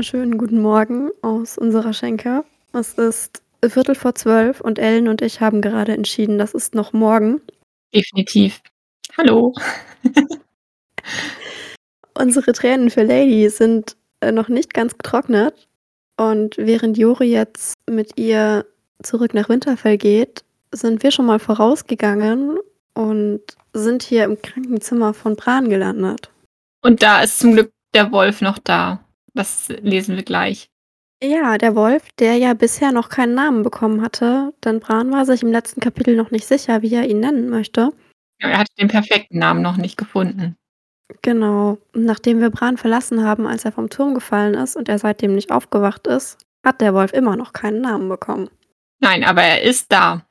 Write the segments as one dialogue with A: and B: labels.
A: Wunderschönen guten Morgen aus unserer Schenke. Es ist Viertel vor zwölf und Ellen und ich haben gerade entschieden, das ist noch morgen.
B: Definitiv. Hallo.
A: Unsere Tränen für Lady sind äh, noch nicht ganz getrocknet. Und während Jori jetzt mit ihr zurück nach Winterfell geht, sind wir schon mal vorausgegangen und sind hier im Krankenzimmer von Bran gelandet.
B: Und da ist zum Glück der Wolf noch da. Das lesen wir gleich.
A: Ja, der Wolf, der ja bisher noch keinen Namen bekommen hatte, denn Bran war sich im letzten Kapitel noch nicht sicher, wie er ihn nennen möchte.
B: Ja, er hatte den perfekten Namen noch nicht gefunden.
A: Genau. Nachdem wir Bran verlassen haben, als er vom Turm gefallen ist und er seitdem nicht aufgewacht ist, hat der Wolf immer noch keinen Namen bekommen.
B: Nein, aber er ist da.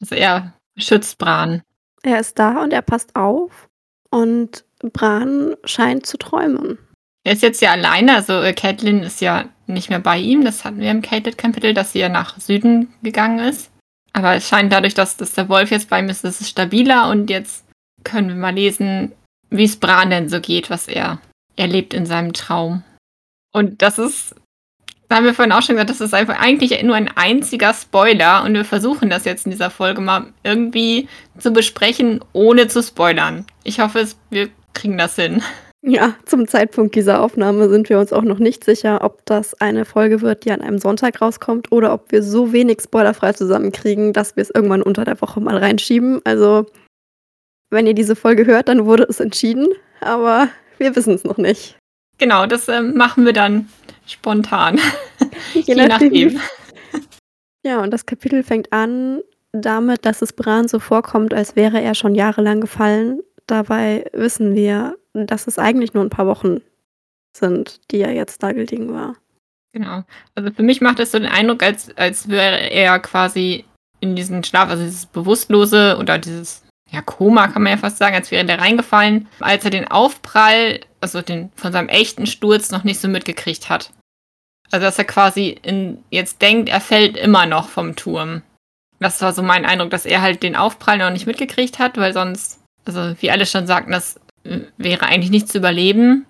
B: Also er schützt Bran.
A: Er ist da und er passt auf und Bran scheint zu träumen.
B: Er ist jetzt ja alleine, also äh, Catelyn ist ja nicht mehr bei ihm. Das hatten wir im Catelyn-Kapitel, dass sie ja nach Süden gegangen ist. Aber es scheint dadurch, dass, dass der Wolf jetzt bei ihm ist, ist es stabiler und jetzt können wir mal lesen, wie es Bran denn so geht, was er erlebt in seinem Traum. Und das ist, da haben wir vorhin auch schon gesagt, das ist einfach eigentlich nur ein einziger Spoiler und wir versuchen das jetzt in dieser Folge mal irgendwie zu besprechen, ohne zu spoilern. Ich hoffe, wir kriegen das hin.
A: Ja, zum Zeitpunkt dieser Aufnahme sind wir uns auch noch nicht sicher, ob das eine Folge wird, die an einem Sonntag rauskommt oder ob wir so wenig spoilerfrei zusammenkriegen, dass wir es irgendwann unter der Woche mal reinschieben. Also, wenn ihr diese Folge hört, dann wurde es entschieden, aber wir wissen es noch nicht.
B: Genau, das äh, machen wir dann spontan. Je, Je nachdem.
A: Ja, und das Kapitel fängt an damit, dass es Bran so vorkommt, als wäre er schon jahrelang gefallen. Dabei wissen wir, dass es eigentlich nur ein paar Wochen sind, die er jetzt da gelegen war.
B: Genau. Also für mich macht es so den Eindruck, als, als wäre er quasi in diesen Schlaf, also dieses Bewusstlose oder dieses ja, Koma kann man ja fast sagen, als wäre der reingefallen, als er den Aufprall, also den von seinem echten Sturz noch nicht so mitgekriegt hat. Also dass er quasi in, jetzt denkt, er fällt immer noch vom Turm. Das war so mein Eindruck, dass er halt den Aufprall noch nicht mitgekriegt hat, weil sonst, also wie alle schon sagten, das wäre eigentlich nicht zu überleben.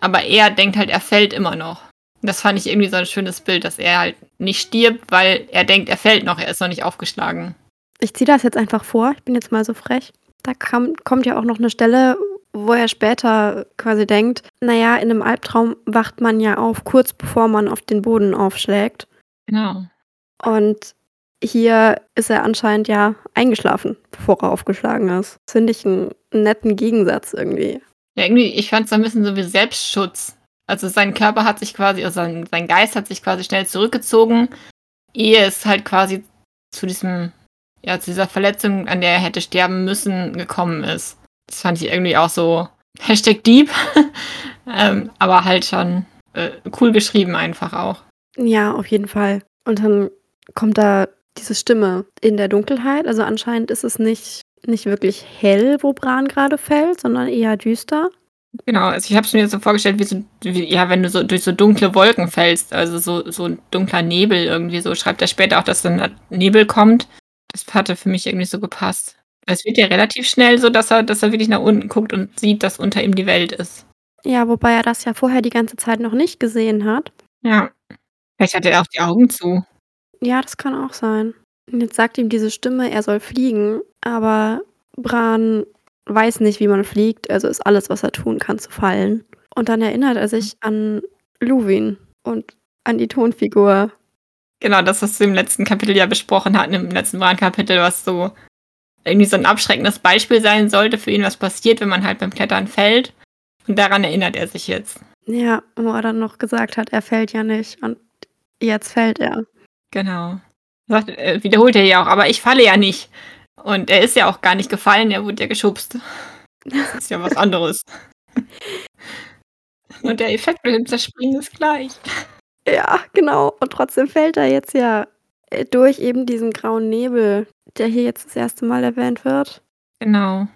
B: Aber er denkt halt, er fällt immer noch. Das fand ich irgendwie so ein schönes Bild, dass er halt nicht stirbt, weil er denkt, er fällt noch, er ist noch nicht aufgeschlagen.
A: Ich ziehe das jetzt einfach vor, ich bin jetzt mal so frech. Da kam, kommt ja auch noch eine Stelle, wo er später quasi denkt, naja, in einem Albtraum wacht man ja auf, kurz bevor man auf den Boden aufschlägt.
B: Genau.
A: Und hier ist er anscheinend ja eingeschlafen, bevor er aufgeschlagen ist. Das finde ich einen netten Gegensatz irgendwie.
B: Ja, irgendwie, ich fand es ein bisschen so wie Selbstschutz. Also sein Körper hat sich quasi, also sein, sein Geist hat sich quasi schnell zurückgezogen, ehe es halt quasi zu diesem, ja, zu dieser Verletzung, an der er hätte sterben müssen, gekommen ist. Das fand ich irgendwie auch so Hashtag Deep, ähm, aber halt schon äh, cool geschrieben einfach auch.
A: Ja, auf jeden Fall. Und dann kommt da diese Stimme in der Dunkelheit. Also anscheinend ist es nicht, nicht wirklich hell, wo Bran gerade fällt, sondern eher düster.
B: Genau, also ich habe es mir so vorgestellt, wie so, wie, ja, wenn du so durch so dunkle Wolken fällst, also so, so ein dunkler Nebel irgendwie so. Schreibt er später auch, dass dann Nebel kommt. Das hatte für mich irgendwie so gepasst. Es wird ja relativ schnell so, dass er, dass er wirklich nach unten guckt und sieht, dass unter ihm die Welt ist.
A: Ja, wobei er das ja vorher die ganze Zeit noch nicht gesehen hat.
B: Ja. Vielleicht hat er auch die Augen zu.
A: Ja, das kann auch sein. Und jetzt sagt ihm diese Stimme, er soll fliegen, aber Bran weiß nicht, wie man fliegt, also ist alles, was er tun kann, zu fallen. Und dann erinnert er sich an Luwin und an die Tonfigur.
B: Genau, das, was wir im letzten Kapitel ja besprochen hatten, im letzten Bran-Kapitel, was so irgendwie so ein abschreckendes Beispiel sein sollte für ihn, was passiert, wenn man halt beim Klettern fällt. Und daran erinnert er sich jetzt.
A: Ja, wo er dann noch gesagt hat, er fällt ja nicht. Und jetzt fällt er.
B: Genau. Sagt, wiederholt er ja auch, aber ich falle ja nicht. Und er ist ja auch gar nicht gefallen, er wurde ja geschubst. Das ist ja was anderes. Und der Effekt mit dem Zerspringen ist gleich.
A: Ja, genau. Und trotzdem fällt er jetzt ja äh, durch eben diesen grauen Nebel, der hier jetzt das erste Mal erwähnt wird.
B: Genau.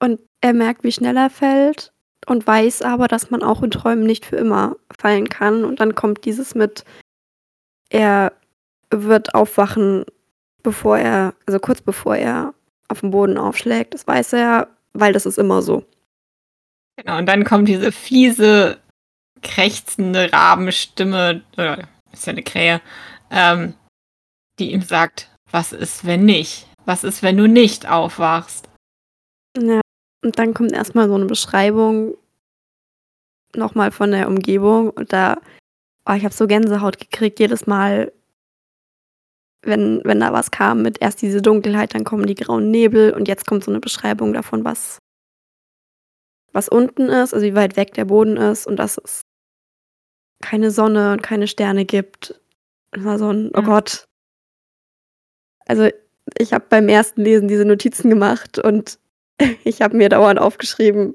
A: Und er merkt, wie schnell er fällt und weiß aber, dass man auch in Träumen nicht für immer fallen kann. Und dann kommt dieses mit, er wird aufwachen, bevor er, also kurz bevor er auf dem Boden aufschlägt. Das weiß er, weil das ist immer so.
B: Genau, und dann kommt diese fiese krächzende Rabenstimme, oder ist ja eine Krähe, ähm, die ihm sagt, was ist, wenn nicht? Was ist, wenn du nicht aufwachst?
A: Ja, und dann kommt erstmal so eine Beschreibung nochmal von der Umgebung und da, oh, ich habe so Gänsehaut gekriegt jedes Mal, wenn, wenn da was kam mit erst diese Dunkelheit, dann kommen die grauen Nebel und jetzt kommt so eine Beschreibung davon, was, was unten ist, also wie weit weg der Boden ist und dass es keine Sonne und keine Sterne gibt. Das war so ein, oh Gott. Also ich habe beim ersten Lesen diese Notizen gemacht und ich habe mir dauernd aufgeschrieben,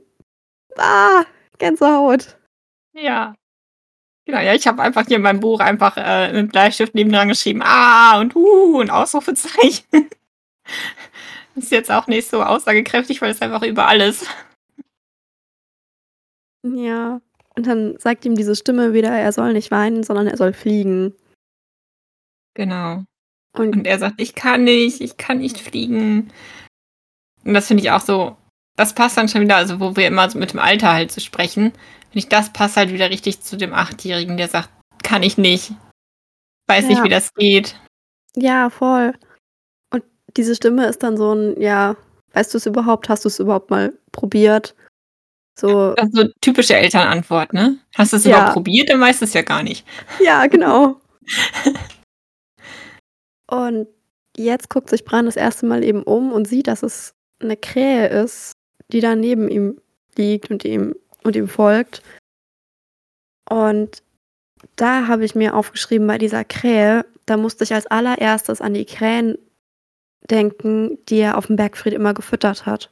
A: ah, Gänsehaut.
B: Ja. Genau, ja, ich habe einfach hier in meinem Buch einfach äh, mit Bleistift nebendran geschrieben, ah und uh und Ausrufezeichen. ist jetzt auch nicht so aussagekräftig, weil es einfach überall ist.
A: Ja. Und dann sagt ihm diese Stimme wieder, er soll nicht weinen, sondern er soll fliegen.
B: Genau. Und, und er sagt, ich kann nicht, ich kann nicht fliegen. Und das finde ich auch so, das passt dann schon wieder, also wo wir immer so mit dem Alter halt zu so sprechen, finde ich, das passt halt wieder richtig zu dem Achtjährigen, der sagt, kann ich nicht. Weiß ja. nicht, wie das geht.
A: Ja, voll. Und diese Stimme ist dann so ein, ja, weißt du es überhaupt? Hast du es überhaupt mal probiert?
B: So. Das ist so typische Elternantwort, ne? Hast du es ja. überhaupt probiert? Dann weißt du es ja gar nicht.
A: Ja, genau. und jetzt guckt sich Bran das erste Mal eben um und sieht, dass es eine Krähe ist, die da neben ihm liegt und ihm, und ihm folgt. Und da habe ich mir aufgeschrieben bei dieser Krähe, da musste ich als allererstes an die Krähen denken, die er auf dem Bergfried immer gefüttert hat.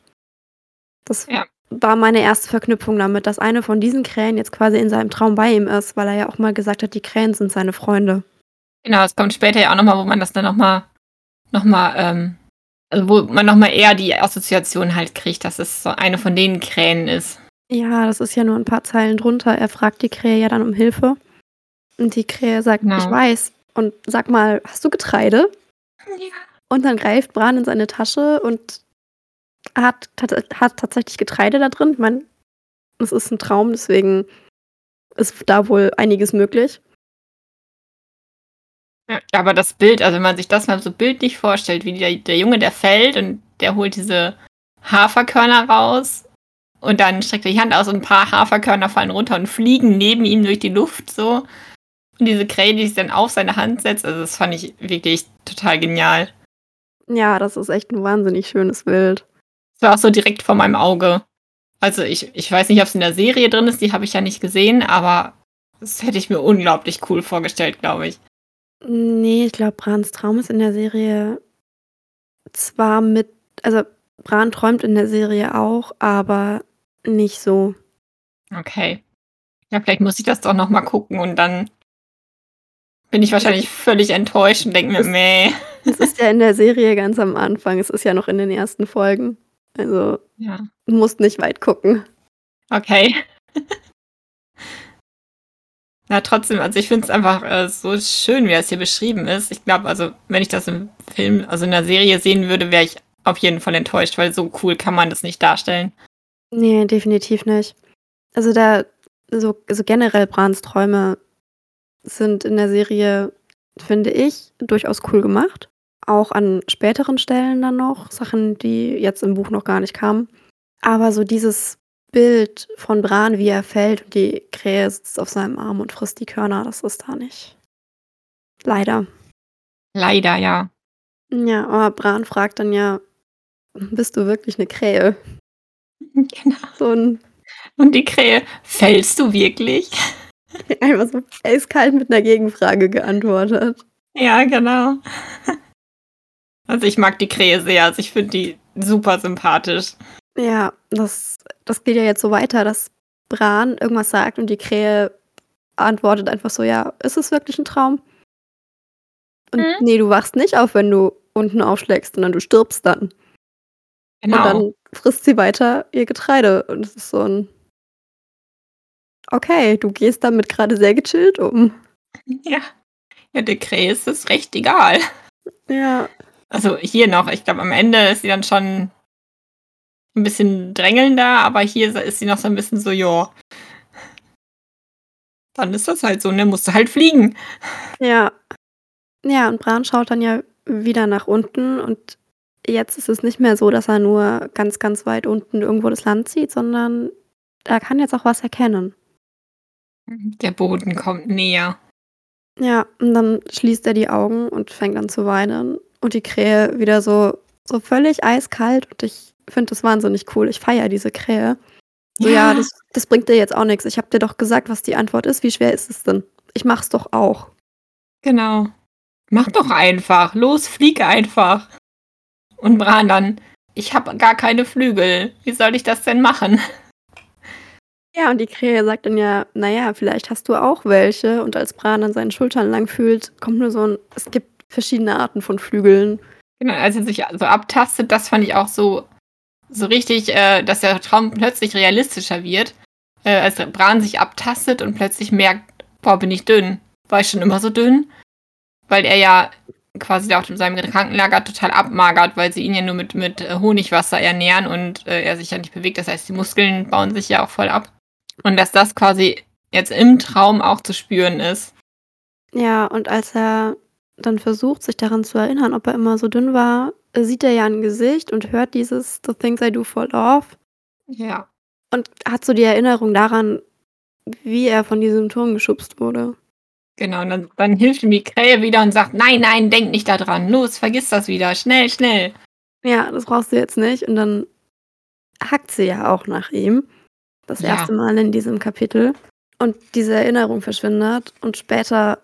A: Das ja war meine erste Verknüpfung damit, dass eine von diesen Krähen jetzt quasi in seinem Traum bei ihm ist, weil er ja auch mal gesagt hat, die Krähen sind seine Freunde.
B: Genau, es kommt später ja auch nochmal, wo man das dann nochmal, nochmal, ähm, also wo man nochmal eher die Assoziation halt kriegt, dass es so eine von den Krähen ist.
A: Ja, das ist ja nur ein paar Zeilen drunter. Er fragt die Krähe ja dann um Hilfe. Und die Krähe sagt, genau. ich weiß. Und sag mal, hast du Getreide? Ja. Und dann greift Bran in seine Tasche und hat, hat tatsächlich Getreide da drin. Ich meine, es ist ein Traum, deswegen ist da wohl einiges möglich.
B: Ja, aber das Bild, also wenn man sich das mal so bildlich vorstellt, wie der, der Junge, der fällt und der holt diese Haferkörner raus und dann streckt er die Hand aus und ein paar Haferkörner fallen runter und fliegen neben ihm durch die Luft so. Und diese Krähe, die sich dann auf seine Hand setzt, also das fand ich wirklich total genial.
A: Ja, das ist echt ein wahnsinnig schönes Bild.
B: Das war auch so direkt vor meinem Auge. Also ich, ich weiß nicht, ob es in der Serie drin ist, die habe ich ja nicht gesehen, aber das hätte ich mir unglaublich cool vorgestellt, glaube ich.
A: Nee, ich glaube, Brans Traum ist in der Serie zwar mit, also Bran träumt in der Serie auch, aber nicht so.
B: Okay. Ja, vielleicht muss ich das doch nochmal gucken und dann bin ich wahrscheinlich völlig enttäuscht und denke mir, meh.
A: Es ist ja in der Serie ganz am Anfang, es ist ja noch in den ersten Folgen. Also ja. du musst nicht weit gucken.
B: Okay. Na, trotzdem, also ich finde es einfach äh, so schön, wie das hier beschrieben ist. Ich glaube, also wenn ich das im Film, also in der Serie sehen würde, wäre ich auf jeden Fall enttäuscht, weil so cool kann man das nicht darstellen.
A: Nee, definitiv nicht. Also da, so, so generell Brans Träume sind in der Serie, finde ich, durchaus cool gemacht auch an späteren Stellen dann noch, Sachen, die jetzt im Buch noch gar nicht kamen. Aber so dieses Bild von Bran, wie er fällt und die Krähe sitzt auf seinem Arm und frisst die Körner, das ist da nicht. Leider.
B: Leider, ja.
A: Ja, aber Bran fragt dann ja, bist du wirklich eine Krähe?
B: Genau. So ein und die Krähe, fällst du wirklich?
A: Einfach so eiskalt mit einer Gegenfrage geantwortet.
B: Ja, genau. Also ich mag die Krähe sehr, also ich finde die super sympathisch.
A: Ja, das, das geht ja jetzt so weiter, dass Bran irgendwas sagt und die Krähe antwortet einfach so, ja, ist es wirklich ein Traum? Und hm? nee, du wachst nicht auf, wenn du unten aufschlägst, sondern du stirbst dann. Genau. Und dann frisst sie weiter ihr Getreide. Und es ist so ein. Okay, du gehst damit gerade sehr gechillt um.
B: Ja. Ja, der Krähe ist es recht egal.
A: Ja.
B: Also hier noch, ich glaube, am Ende ist sie dann schon ein bisschen drängelnder, aber hier ist sie noch so ein bisschen so, ja. dann ist das halt so, ne? Musst du halt fliegen.
A: Ja. Ja, und Bran schaut dann ja wieder nach unten und jetzt ist es nicht mehr so, dass er nur ganz, ganz weit unten irgendwo das Land sieht, sondern er kann jetzt auch was erkennen.
B: Der Boden kommt näher.
A: Ja, und dann schließt er die Augen und fängt an zu weinen. Und die Krähe wieder so, so völlig eiskalt. Und ich finde das wahnsinnig cool. Ich feiere diese Krähe. So, ja,
B: Ja.
A: das, das bringt dir jetzt auch nichts. Ich habe dir doch gesagt, was die Antwort ist. Wie schwer ist es denn? Ich mach's doch auch.
B: Genau. Mach doch einfach. Los, flieg einfach. Und Bran dann, ich habe gar keine Flügel. Wie soll ich das denn machen?
A: Ja, und die Krähe sagt dann ja, naja, vielleicht hast du auch welche. Und als Bran an seinen Schultern lang fühlt, kommt nur so ein, es gibt verschiedene Arten von Flügeln.
B: Genau, als er sich so abtastet, das fand ich auch so, so richtig, äh, dass der Traum plötzlich realistischer wird. Äh, als Bran sich abtastet und plötzlich merkt, boah, bin ich dünn. War ich schon immer so dünn? Weil er ja quasi auch in seinem Krankenlager total abmagert, weil sie ihn ja nur mit, mit äh, Honigwasser ernähren und äh, er sich ja nicht bewegt. Das heißt, die Muskeln bauen sich ja auch voll ab. Und dass das quasi jetzt im Traum auch zu spüren ist.
A: Ja, und als er dann versucht, sich daran zu erinnern, ob er immer so dünn war, sieht er ja ein Gesicht und hört dieses The Things I Do for Love
B: Ja.
A: und hat so die Erinnerung daran, wie er von diesem Turm geschubst wurde.
B: Genau, und dann, dann hilft ihm die Krähe wieder und sagt, nein, nein, denk nicht daran. Los, vergiss das wieder. Schnell, schnell.
A: Ja, das brauchst du jetzt nicht. Und dann hackt sie ja auch nach ihm. Das
B: Ja.
A: erste Mal in diesem Kapitel. Und diese Erinnerung verschwindet. Und später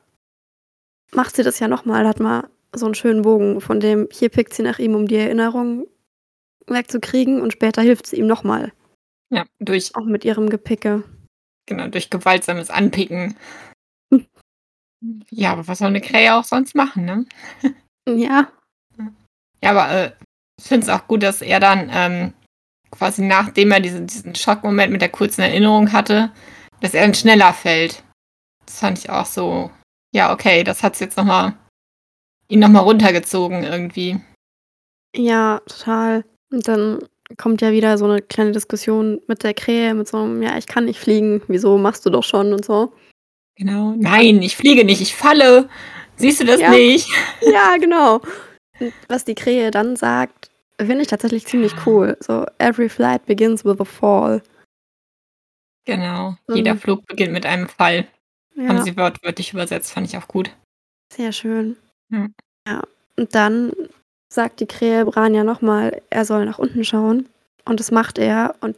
A: macht sie das ja nochmal, hat mal so einen schönen Bogen, von dem hier pickt sie nach ihm, um die Erinnerung wegzukriegen. Und später hilft sie ihm nochmal.
B: Ja, durch,
A: Auch mit ihrem Gepicke.
B: genau, durch gewaltsames Anpicken.
A: Hm.
B: Ja, aber was soll eine Krähe auch sonst machen, ne?
A: Ja,
B: Ja, aber äh, ich finde es auch gut, dass er dann ähm, quasi nachdem er diesen, diesen Schockmoment mit der kurzen Erinnerung hatte, dass er dann schneller fällt. Das fand ich auch so, ja, okay, das hat's jetzt nochmal, ihn nochmal runtergezogen irgendwie.
A: ja, total. Und dann kommt ja wieder so eine kleine Diskussion mit der Krähe, mit so einem, ja, ich kann nicht fliegen, wieso machst du doch schon und so.
B: Genau. Nein, ich fliege nicht, ich falle. Siehst du das
A: Ja.
B: nicht?
A: Ja, genau. Und was die Krähe dann sagt, finde ich tatsächlich ziemlich cool. So, every flight begins with a fall.
B: Genau. Jeder
A: Mhm.
B: Flug beginnt mit einem Fall. Haben
A: Ja,
B: sie wortwörtlich übersetzt, fand ich auch gut.
A: sehr schön.
B: Ja.
A: Ja, und dann sagt die Krähe Bran ja nochmal, er soll nach unten schauen. Und das macht er. Und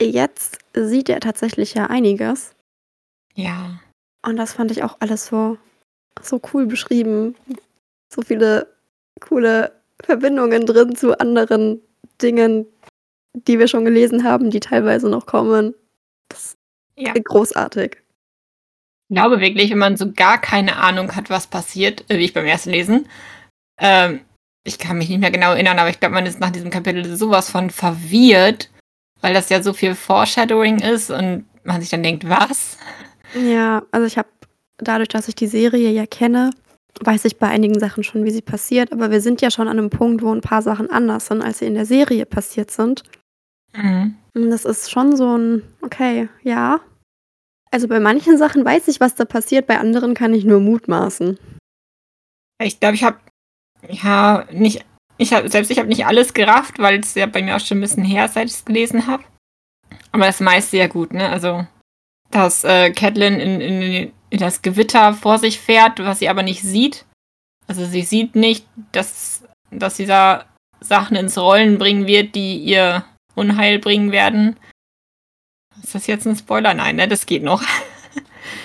A: jetzt sieht er tatsächlich ja einiges.
B: Ja.
A: Und das fand ich auch alles so, so cool beschrieben. So viele coole Verbindungen drin zu anderen Dingen, die wir schon gelesen haben, die teilweise noch kommen. Das
B: Ja.
A: ist großartig.
B: Ich glaube wirklich, wenn man so gar keine Ahnung hat, was passiert, äh, wie ich beim ersten Lesen, ähm, ich kann mich nicht mehr genau erinnern, aber ich glaube, man ist nach diesem Kapitel sowas von verwirrt, weil das ja so viel Foreshadowing ist und man sich dann denkt, was?
A: Ja, also ich habe dadurch, dass ich die Serie ja kenne, weiß ich bei einigen Sachen schon, wie sie passiert. Aber wir sind ja schon an einem Punkt, wo ein paar Sachen anders sind, als sie in der Serie passiert sind.
B: Mhm.
A: Und das ist schon so ein, okay, ja. Also bei manchen Sachen weiß ich, was da passiert, bei anderen kann ich nur mutmaßen.
B: Ich glaube, ich habe ja nicht, ich habe selbst ich habe nicht alles gerafft, weil es ja bei mir auch schon ein bisschen her seit ich es gelesen habe. Aber das meiste ja gut, ne? Also, dass äh, Catelyn in, in, in das Gewitter vor sich fährt, was sie aber nicht sieht. Also sie sieht nicht, dass, dass sie da Sachen ins Rollen bringen wird, die ihr Unheil bringen werden. Ist das jetzt ein Spoiler? Nein, ne? Das geht noch.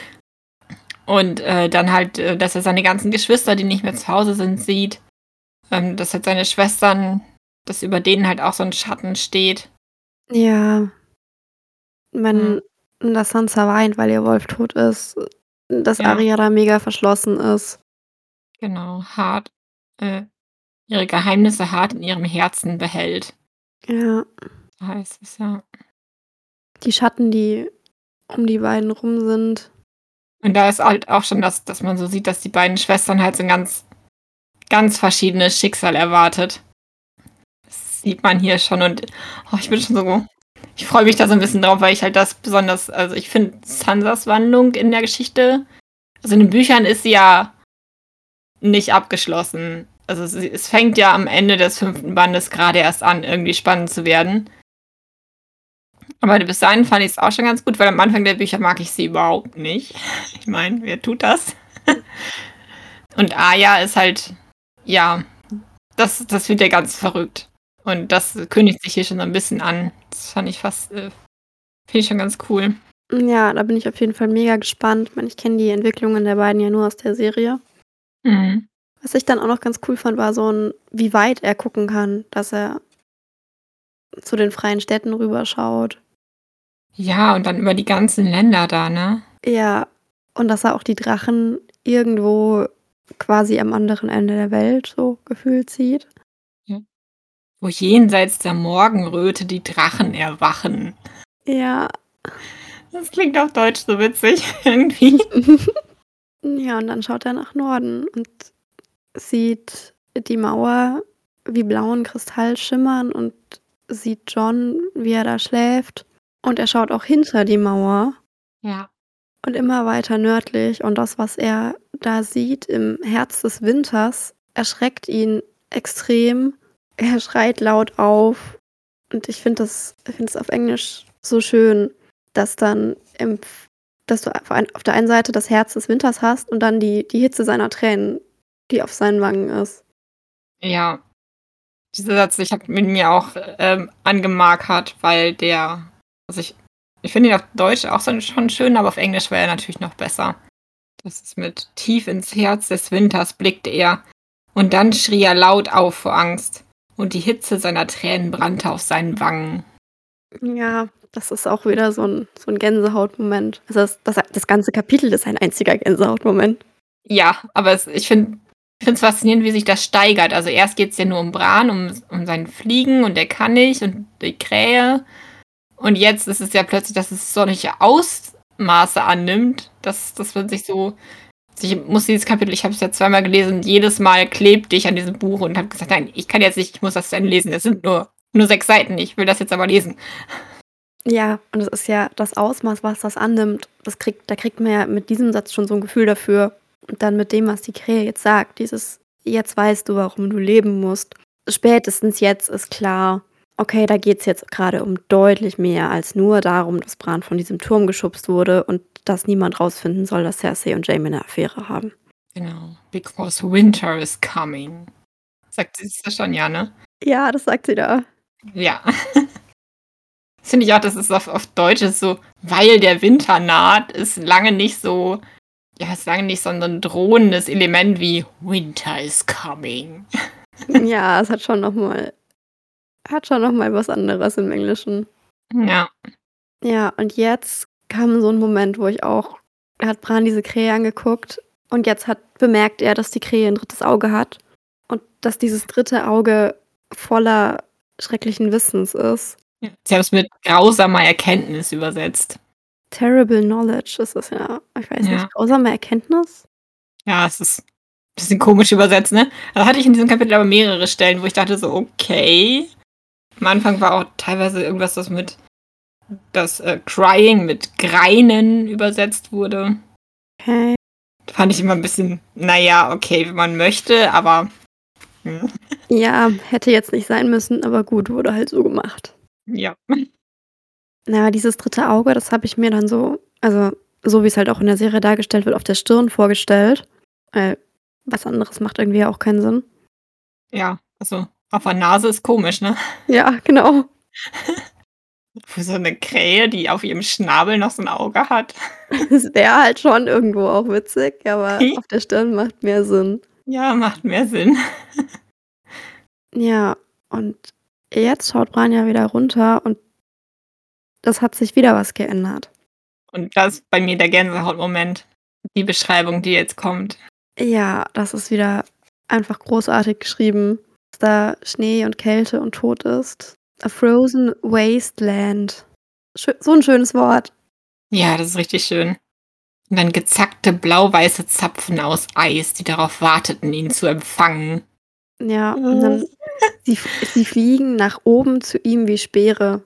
B: Und äh, dann halt, äh, dass er seine ganzen Geschwister, die nicht mehr zu Hause sind, sieht. Ähm, dass halt seine Schwestern, dass über denen halt auch so ein Schatten steht.
A: Ja. Wenn dass Sansa weint, weil ihr Wolf tot ist, dass
B: Ja.
A: Arya da mega verschlossen ist.
B: Genau, hart. Äh, ihre Geheimnisse hart in ihrem Herzen behält.
A: Ja.
B: So heißt es ja.
A: Die Schatten, die um die beiden rum sind.
B: Und da ist halt auch schon, das, dass man so sieht, dass die beiden Schwestern halt so ein ganz, ganz verschiedenes Schicksal erwartet. Das sieht man hier schon und oh, ich bin schon so, ich freue mich da so ein bisschen drauf, weil ich halt das besonders, also ich finde Sansas Wandlung in der Geschichte, also in den Büchern ist sie ja nicht abgeschlossen. Also sie, es fängt ja am Ende des fünften Bandes gerade erst an, irgendwie spannend zu werden. Aber bis dahin fand ich es auch schon ganz gut, weil am Anfang der Bücher mag ich sie überhaupt nicht. Ich meine, wer tut das? Und Aya ist halt, ja, das, das wird ja ganz verrückt. Und das kündigt sich hier schon so ein bisschen an. Das fand ich fast, äh, finde ich schon ganz cool.
A: Ja, da bin ich auf jeden Fall mega gespannt. Ich meine, ich kenne die Entwicklungen der beiden ja nur aus der Serie.
B: Mhm.
A: Was ich dann auch noch ganz cool fand, war so ein, wie weit er gucken kann, dass er zu den freien Städten rüberschaut.
B: Ja, und dann über die ganzen Länder da, ne?
A: Ja, und dass er auch die Drachen irgendwo quasi am anderen Ende der Welt so gefühlt sieht.
B: Wo jenseits der Morgenröte die Drachen erwachen.
A: Ja.
B: Das klingt auf Deutsch so witzig, irgendwie.
A: ja, und dann schaut er nach Norden und sieht die Mauer wie blauen Kristall schimmern und sieht John, wie er da schläft. Und er schaut auch hinter die Mauer.
B: Ja.
A: Und immer weiter nördlich. Und das, was er da sieht im Herz des Winters, erschreckt ihn extrem. Er schreit laut auf. Und ich finde das, find das auf Englisch so schön, dass dann im, dass du auf der einen Seite das Herz des Winters hast und dann die, die Hitze seiner Tränen, die auf seinen Wangen ist.
B: Ja. Dieser Satz, ich habe mit mir auch ähm, angemarkert, weil der, also ich, ich finde ihn auf Deutsch auch schon schön, aber auf Englisch wäre er natürlich noch besser. Das ist mit tief ins Herz des Winters blickte er, und dann schrie er laut auf vor Angst, und die Hitze seiner Tränen brannte auf seinen Wangen.
A: Ja, das ist auch wieder so ein, so ein Gänsehautmoment. Also das, das, das ganze Kapitel ist ein einziger Gänsehautmoment.
B: Ja, aber es, ich finde es faszinierend, wie sich das steigert. Also erst geht es ja nur um Bran, um, um sein Fliegen und der kann nicht und die Krähe. Und jetzt ist es ja plötzlich, dass es solche Ausmaße annimmt, dass, dass man sich so. Ich muss dieses Kapitel, ich habe es ja zweimal gelesen, jedes Mal klebte ich an diesem Buch und habe gesagt, nein, ich kann jetzt nicht, ich muss das zu Ende lesen. Es sind nur, nur sechs Seiten, ich will das jetzt aber lesen.
A: Ja, und es ist ja das Ausmaß, was das annimmt. Das kriegt, da kriegt man ja mit diesem Satz schon so ein Gefühl dafür. Und dann mit dem, was die Krähe jetzt sagt, dieses, jetzt weißt du, warum du leben musst. Spätestens jetzt ist klar, okay, da geht es jetzt gerade um deutlich mehr als nur darum, dass Bran von diesem Turm geschubst wurde und dass niemand rausfinden soll, dass Cersei und Jaime eine Affäre haben.
B: Genau. Because winter is coming. Sagt sie das schon, ja, ne?
A: Ja, das sagt sie da.
B: Ja. Finde ich auch, dass es auf, auf Deutsch ist so, weil der Winter naht, ist lange nicht so, ja, ist lange nicht so ein drohendes Element wie Winter is coming.
A: ja, es hat schon nochmal, hat schon nochmal was anderes im Englischen.
B: Ja.
A: Ja, und jetzt kam so ein Moment, wo ich auch, hat Bran diese Krähe angeguckt und jetzt hat bemerkt er, dass die Krähe ein drittes Auge hat und dass dieses dritte Auge voller schrecklichen Wissens ist.
B: Sie haben es mit grausamer Erkenntnis übersetzt.
A: Terrible Knowledge ist es ja. Ich weiß
B: Ja.
A: nicht, grausame Erkenntnis?
B: Ja, es ist ein bisschen komisch übersetzt, ne? Da hatte ich in diesem Kapitel aber mehrere Stellen, wo ich dachte so, okay. Am Anfang war auch teilweise irgendwas, das mit das äh, Crying mit Greinen übersetzt wurde.
A: Okay.
B: Fand ich immer ein bisschen, naja, okay, wenn man möchte, aber hm,
A: Ja, hätte jetzt nicht sein müssen, aber gut, wurde halt so gemacht.
B: ja.
A: Na, dieses dritte Auge, das habe ich mir dann so, also so wie es halt auch in der Serie dargestellt wird, auf der Stirn vorgestellt. Äh, was anderes macht irgendwie auch keinen Sinn.
B: Ja, also auf der Nase ist komisch, ne?
A: Ja, genau.
B: Für so eine Krähe, die auf ihrem Schnabel noch so ein Auge hat.
A: Es wäre halt schon irgendwo auch witzig, aber auf der Stirn macht mehr Sinn.
B: Ja, macht mehr Sinn.
A: Ja, und jetzt schaut Bran ja wieder runter und das hat sich wieder was geändert.
B: Und das ist bei mir der Gänsehautmoment. Die Beschreibung, die jetzt kommt.
A: Ja, das ist wieder einfach großartig geschrieben, da Schnee und Kälte und Tod ist. A frozen wasteland. Schö so ein schönes Wort.
B: Ja, das ist richtig schön. Und dann gezackte blau-weiße Zapfen aus Eis, die darauf warteten, ihn zu empfangen.
A: Ja, und dann sie, sie fliegen nach oben zu ihm wie Speere.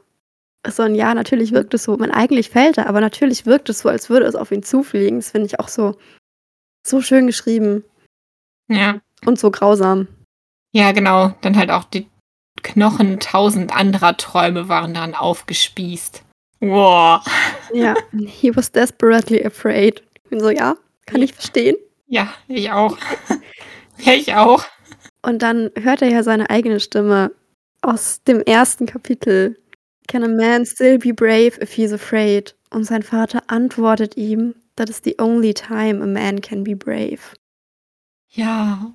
A: so ein Ja, natürlich wirkt es so. Man eigentlich fällt er, aber natürlich wirkt es so, als würde es auf ihn zufliegen. Das finde ich auch so, so schön geschrieben.
B: Ja.
A: Und so grausam.
B: Ja, genau. Dann halt auch die Knochen tausend anderer Träume waren daran aufgespießt. Wow.
A: Ja, he was desperately afraid. Ich bin so, ja, kann ich verstehen.
B: Ja, ich auch. ja, ich auch.
A: Und dann hört er ja seine eigene Stimme aus dem ersten Kapitel. Can a man still be brave if he's afraid? Und sein Vater antwortet ihm, that is the only time a man can be brave.
B: Ja.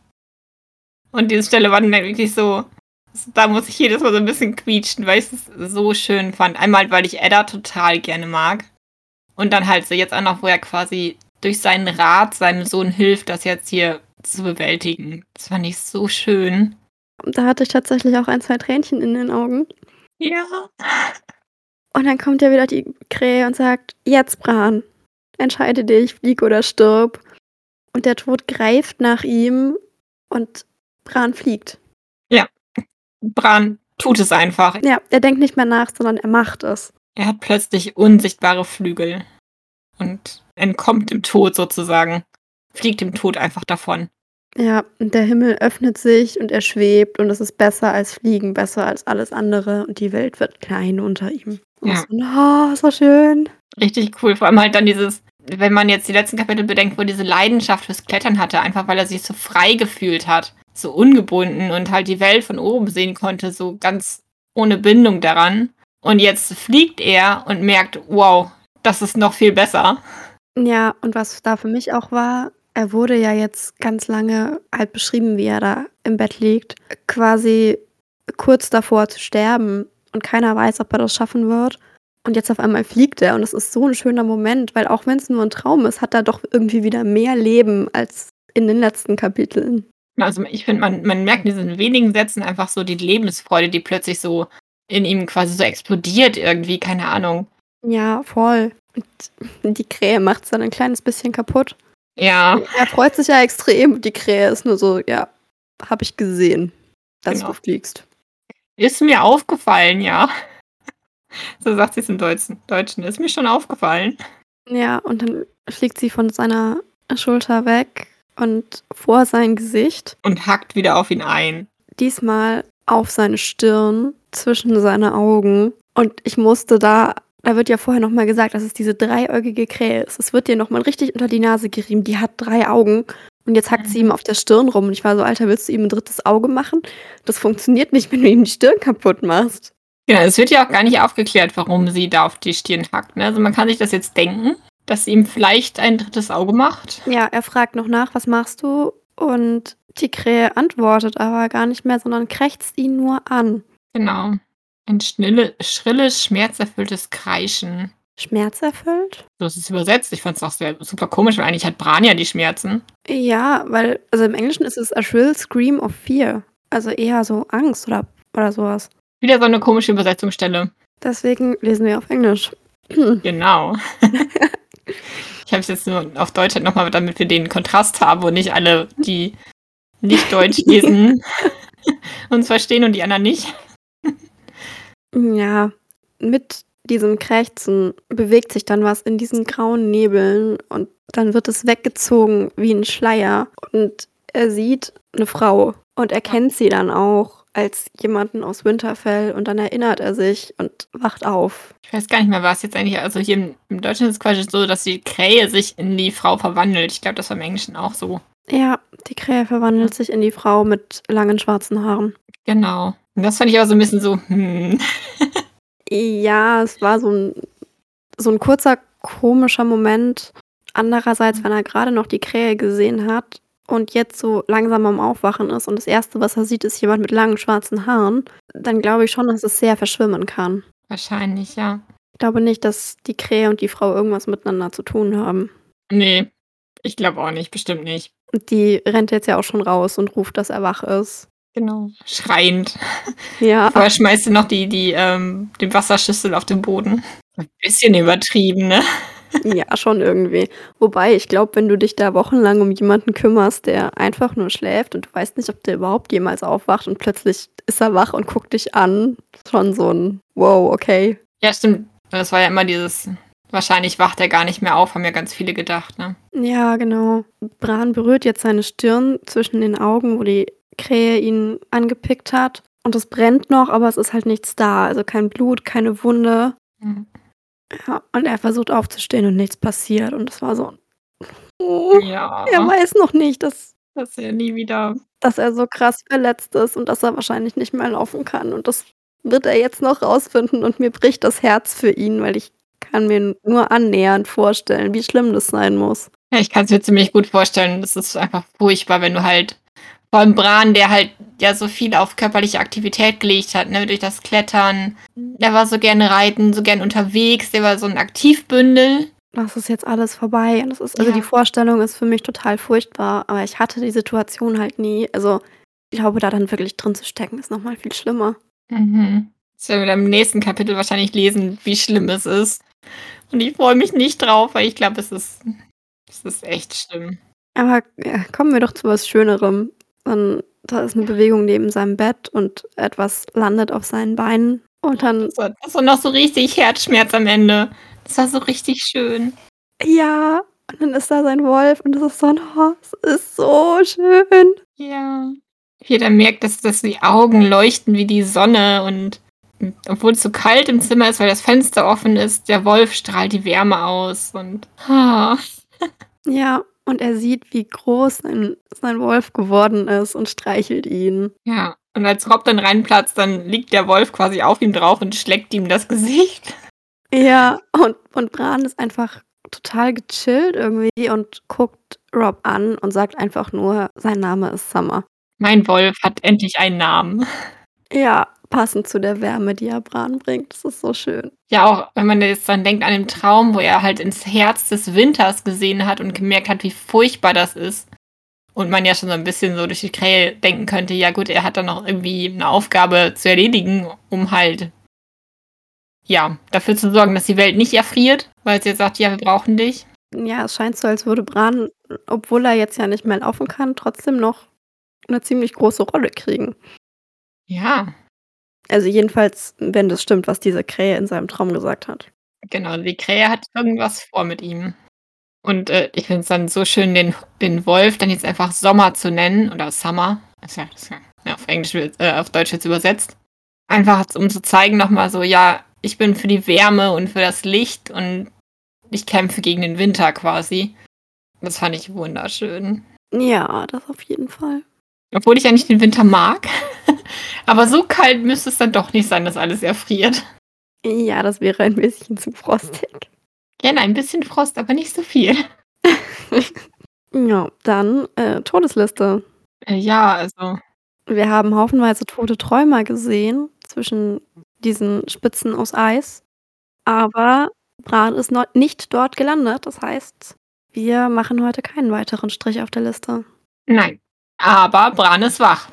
B: Und diese Stelle war dann wirklich so, da muss ich jedes Mal so ein bisschen quietschen, weil ich es so schön fand. Einmal, weil ich Edda total gerne mag. Und dann halt so jetzt auch noch, wo er quasi durch seinen Rat seinem Sohn hilft, das jetzt hier zu bewältigen. Das fand ich so schön.
A: Da hatte ich tatsächlich auch ein, zwei Tränchen in den Augen.
B: Ja.
A: Und dann kommt ja wieder die Krähe und sagt, jetzt Bran, entscheide dich, flieg oder stirb. Und der Tod greift nach ihm und Bran fliegt.
B: Ja, Bran tut es einfach.
A: Ja, er denkt nicht mehr nach, sondern er macht es.
B: Er hat plötzlich unsichtbare Flügel und entkommt dem Tod sozusagen. Fliegt dem Tod einfach davon.
A: Ja, und der Himmel öffnet sich und er schwebt und es ist besser als Fliegen, besser als alles andere und die Welt wird klein unter ihm.
B: Ja.
A: Und so, oh, so schön.
B: Richtig cool. Vor allem halt dann dieses, wenn man jetzt die letzten Kapitel bedenkt, wo er diese Leidenschaft fürs Klettern hatte, einfach weil er sich so frei gefühlt hat, so ungebunden und halt die Welt von oben sehen konnte, so ganz ohne Bindung daran. Und jetzt fliegt er und merkt, wow, das ist noch viel besser.
A: Ja, und was da für mich auch war, er wurde ja jetzt ganz lange halt beschrieben, wie er da im Bett liegt, quasi kurz davor zu sterben und keiner weiß, ob er das schaffen wird. Und jetzt auf einmal fliegt er und es ist so ein schöner Moment, weil auch wenn es nur ein Traum ist, hat er doch irgendwie wieder mehr Leben als in den letzten Kapiteln.
B: Also ich finde, man, man merkt in diesen wenigen Sätzen einfach so die Lebensfreude, die plötzlich so in ihm quasi so explodiert irgendwie, keine Ahnung.
A: Ja, voll. Und die Krähe macht es dann ein kleines bisschen kaputt.
B: Ja.
A: Er freut sich ja extrem und die Krähe ist nur so, ja, habe ich gesehen, dass
B: Genau.
A: du fliegst.
B: Ist mir aufgefallen, ja. So sagt sie es im Deutschen. Deutschen. Ist mir schon aufgefallen.
A: Ja, und dann fliegt sie von seiner Schulter weg und vor sein Gesicht.
B: Und hackt wieder auf ihn ein.
A: Diesmal auf seine Stirn, zwischen seine Augen. Und ich musste da, da wird ja vorher nochmal gesagt, dass es diese dreieugige Krähe ist. Es wird dir nochmal richtig unter die Nase gerieben. Die hat drei Augen. Und jetzt hackt sie ihm auf der Stirn rum. Und ich war so, Alter, willst du ihm ein drittes Auge machen? Das funktioniert nicht, wenn du ihm die Stirn kaputt machst.
B: Genau, es wird ja auch gar nicht aufgeklärt, warum sie da auf die Stirn hackt. Ne? Also man kann sich das jetzt denken, dass sie ihm vielleicht ein drittes Auge macht.
A: Ja, er fragt noch nach, was machst du? Und die Krähe antwortet aber gar nicht mehr, sondern krächzt ihn nur an.
B: Genau. Ein schnille, schrilles, schmerzerfülltes Kreischen.
A: Schmerzerfüllt?
B: So ist es übersetzt. Ich fand es auch sehr, super komisch, weil eigentlich hat Bran ja die Schmerzen.
A: Ja, weil, also im Englischen ist es a shrill scream of fear. Also eher so Angst oder, oder sowas.
B: Wieder so eine komische Übersetzungsstelle.
A: Deswegen lesen wir auf Englisch.
B: Genau. ich habe es jetzt nur auf Deutsch halt nochmal, damit wir den Kontrast haben und nicht alle, die nicht Deutsch lesen, uns verstehen und die anderen nicht.
A: Ja, mit diesem Krächzen bewegt sich dann was in diesen grauen Nebeln und dann wird es weggezogen wie ein Schleier und er sieht eine Frau und erkennt sie dann auch als jemanden aus Winterfell und dann erinnert er sich und wacht auf.
B: Ich weiß gar nicht mehr, was jetzt eigentlich, also hier im, im Deutschen ist es quasi so, dass die Krähe sich in die Frau verwandelt. Ich glaube, das war im Englischen auch so.
A: Ja, die Krähe verwandelt sich in die Frau mit langen schwarzen Haaren.
B: Genau. Und das fand ich aber so ein bisschen so, hm.
A: Ja, es war so ein, so ein kurzer, komischer Moment. Andererseits, wenn er gerade noch die Krähe gesehen hat und jetzt so langsam am Aufwachen ist und das Erste, was er sieht, ist jemand mit langen schwarzen Haaren, dann glaube ich schon, dass es sehr verschwimmen kann.
B: Wahrscheinlich, ja.
A: Ich glaube nicht, dass die Krähe und die Frau irgendwas miteinander zu tun haben.
B: Nee, ich glaube auch nicht, bestimmt nicht.
A: Und die rennt jetzt ja auch schon raus und ruft, dass er wach ist.
B: Genau. Schreiend.
A: Ja,
B: Vorher schmeißt du noch die, die, ähm, den Wasserschüssel auf den Boden. Ein bisschen übertrieben, ne?
A: Ja, schon irgendwie. Wobei, ich glaube, wenn du dich da wochenlang um jemanden kümmerst, der einfach nur schläft und du weißt nicht, ob der überhaupt jemals aufwacht und plötzlich ist er wach und guckt dich an, schon so ein Wow, okay.
B: Ja, stimmt. Das war ja immer dieses, wahrscheinlich wacht er gar nicht mehr auf, haben ja ganz viele gedacht, ne?
A: Ja, genau. Bran berührt jetzt seine Stirn zwischen den Augen, wo die Krähe ihn angepickt hat. Und es brennt noch, aber es ist halt nichts da. Also kein Blut, keine Wunde.
B: Mhm.
A: Ja, und er versucht aufzustehen und nichts passiert. Und es war so. Oh,
B: Ja.
A: er weiß noch nicht, dass,
B: Dass er nie wieder.
A: dass er so krass verletzt ist und dass er wahrscheinlich nicht mehr laufen kann. Und das wird er jetzt noch rausfinden. Und mir bricht das Herz für ihn, weil ich kann mir nur annähernd vorstellen, wie schlimm das sein muss.
B: Ja, ich kann es mir ziemlich gut vorstellen. Das ist einfach furchtbar, wenn du halt vor allem Bran, der halt ja so viel auf körperliche Aktivität gelegt hat, ne, durch das Klettern. Der war so gerne reiten, so gern unterwegs, der war so ein Aktivbündel.
A: Das ist jetzt alles vorbei. Und das ist, also
B: Ja.
A: die Vorstellung ist für mich total furchtbar, aber ich hatte die Situation halt nie. Also ich glaube, da dann wirklich drin zu stecken, ist nochmal viel schlimmer.
B: Mhm. Das werden wir dann im nächsten Kapitel wahrscheinlich lesen, wie schlimm es ist. Und ich freue mich nicht drauf, weil ich glaube, es ist, es ist echt schlimm.
A: Aber ja, kommen wir doch zu was Schönerem. Dann, da ist eine Bewegung neben seinem Bett und etwas landet auf seinen Beinen. Und dann,
B: Das war, das war noch so richtig Herzschmerz am Ende. Das war so richtig schön.
A: ja, und dann ist da sein Wolf und es ist so ein, oh, es ist so schön.
B: Ja. Jeder merkt, dass, dass die Augen leuchten wie die Sonne und und obwohl es so kalt im Zimmer ist, weil das Fenster offen ist, der Wolf strahlt die Wärme aus und ah,
A: Ja, und er sieht, wie groß sein, sein Wolf geworden ist und streichelt ihn.
B: ja. Und als Rob dann reinplatzt, dann liegt der Wolf quasi auf ihm drauf und schlägt ihm das Gesicht.
A: Ja, und, und Bran ist einfach total gechillt irgendwie und guckt Rob an und sagt einfach nur, sein Name ist Summer.
B: Mein Wolf hat endlich einen Namen.
A: Ja, passend zu der Wärme, die er Bran bringt. Das ist so schön.
B: Ja, auch wenn man jetzt dann denkt an den Traum, wo er halt ins Herz des Winters gesehen hat und gemerkt hat, wie furchtbar das ist. Und man ja schon so ein bisschen so durch die Krähe denken könnte, ja gut, er hat dann noch irgendwie eine Aufgabe zu erledigen, um halt, ja, dafür zu sorgen, dass die Welt nicht erfriert, weil es jetzt sagt, ja, wir brauchen dich.
A: Ja, es scheint so, als würde Bran, obwohl er jetzt ja nicht mehr laufen kann, trotzdem noch eine ziemlich große Rolle kriegen.
B: Ja,
A: Also jedenfalls, wenn das stimmt, was diese Krähe in seinem Traum gesagt hat.
B: genau, die Krähe hat irgendwas vor mit ihm. Und äh, ich finde es dann so schön, den, den Wolf dann jetzt einfach Sommer zu nennen oder Summer. Ist ja, ist ja, auf Englisch, äh, auf Deutsch jetzt übersetzt. Einfach um zu zeigen nochmal so, ja, ich bin für die Wärme und für das Licht und ich kämpfe gegen den Winter quasi. Das fand ich wunderschön.
A: Ja, das auf jeden Fall.
B: Obwohl ich ja nicht den Winter mag. Aber so kalt müsste es dann doch nicht sein, dass alles erfriert.
A: Ja, das wäre ein bisschen zu frostig.
B: Gerne ein bisschen Frost, aber nicht so viel.
A: Ja, dann äh, Todesliste.
B: Äh, ja, also.
A: Wir haben haufenweise tote Träumer gesehen zwischen diesen Spitzen aus Eis. Aber Bran ist nicht dort gelandet. Das heißt, wir machen heute keinen weiteren Strich auf der Liste.
B: Nein. Aber Bran ist wach.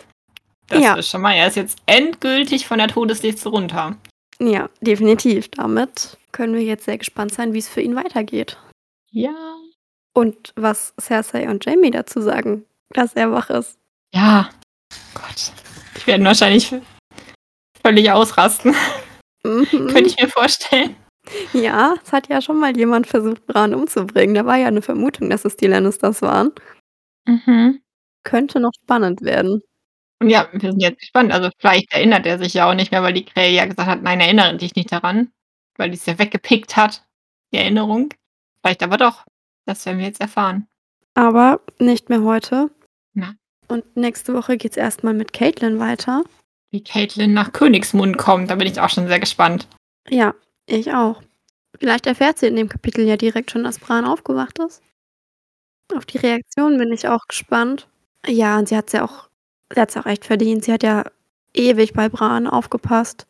B: Das
A: Ja.
B: ist schon mal, er ist jetzt endgültig von der Todesliste runter.
A: Ja, definitiv. Damit können wir jetzt sehr gespannt sein, wie es für ihn weitergeht.
B: Ja.
A: Und was Cersei und Jamie dazu sagen, dass er wach ist.
B: Ja. Gott. Ich werde wahrscheinlich völlig ausrasten.
A: Mhm.
B: Könnte ich mir vorstellen.
A: Ja, es hat ja schon mal jemand versucht, Bran umzubringen. Da war ja eine Vermutung, dass es die Lannisters waren.
B: Mhm.
A: Könnte noch spannend werden.
B: Und ja, wir sind jetzt gespannt. Also vielleicht erinnert er sich ja auch nicht mehr, weil die Krähe ja gesagt hat, nein, erinnere dich nicht daran. Weil die es ja weggepickt hat, die Erinnerung. Vielleicht aber doch. Das werden wir jetzt erfahren.
A: Aber nicht mehr heute.
B: Na.
A: Und nächste Woche geht es erstmal mit Caitlin weiter.
B: Wie Caitlin nach Königsmund kommt, da bin ich auch schon sehr gespannt.
A: Ja, ich auch. Vielleicht erfährt sie in dem Kapitel ja direkt schon, dass Bran aufgewacht ist. Auf die Reaktion bin ich auch gespannt. Ja, und sie hat ja auch, sie hat's auch echt verdient. Sie hat ja ewig bei Bran aufgepasst.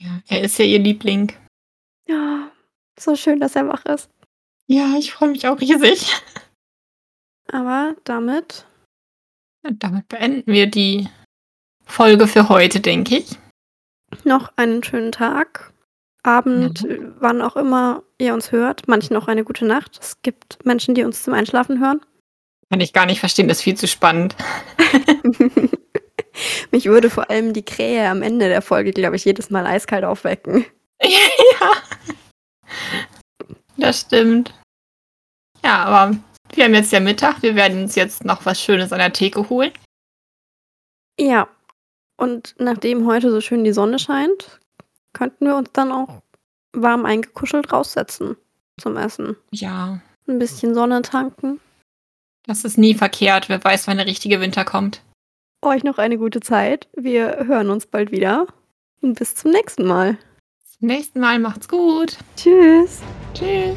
B: Ja, er ist ja ihr Liebling.
A: Ja, so schön, dass er wach ist.
B: Ja, ich freue mich auch riesig.
A: Aber damit,
B: Und damit beenden wir die Folge für heute, denke ich.
A: noch einen schönen Tag, Abend, wann auch immer ihr uns hört. Manchen auch eine gute Nacht. Es gibt Menschen, die uns zum Einschlafen hören.
B: Kann ich gar nicht verstehen, das ist viel zu spannend.
A: Mich würde vor allem die Krähe am Ende der Folge, glaube ich, jedes Mal eiskalt aufwecken.
B: ja, ja. Das stimmt. Ja, aber wir haben jetzt ja Mittag. Wir werden uns jetzt noch was Schönes an der Theke holen.
A: Ja. Und nachdem heute so schön die Sonne scheint, könnten wir uns dann auch warm eingekuschelt raussetzen zum Essen.
B: Ja.
A: Ein bisschen Sonne tanken.
B: Das ist nie verkehrt. Wer weiß, wann der richtige Winter kommt.
A: Euch noch eine gute Zeit. Wir hören uns bald wieder. Und bis zum nächsten Mal.
B: Zum nächsten Mal macht's gut.
A: Tschüss.
B: Tschüss.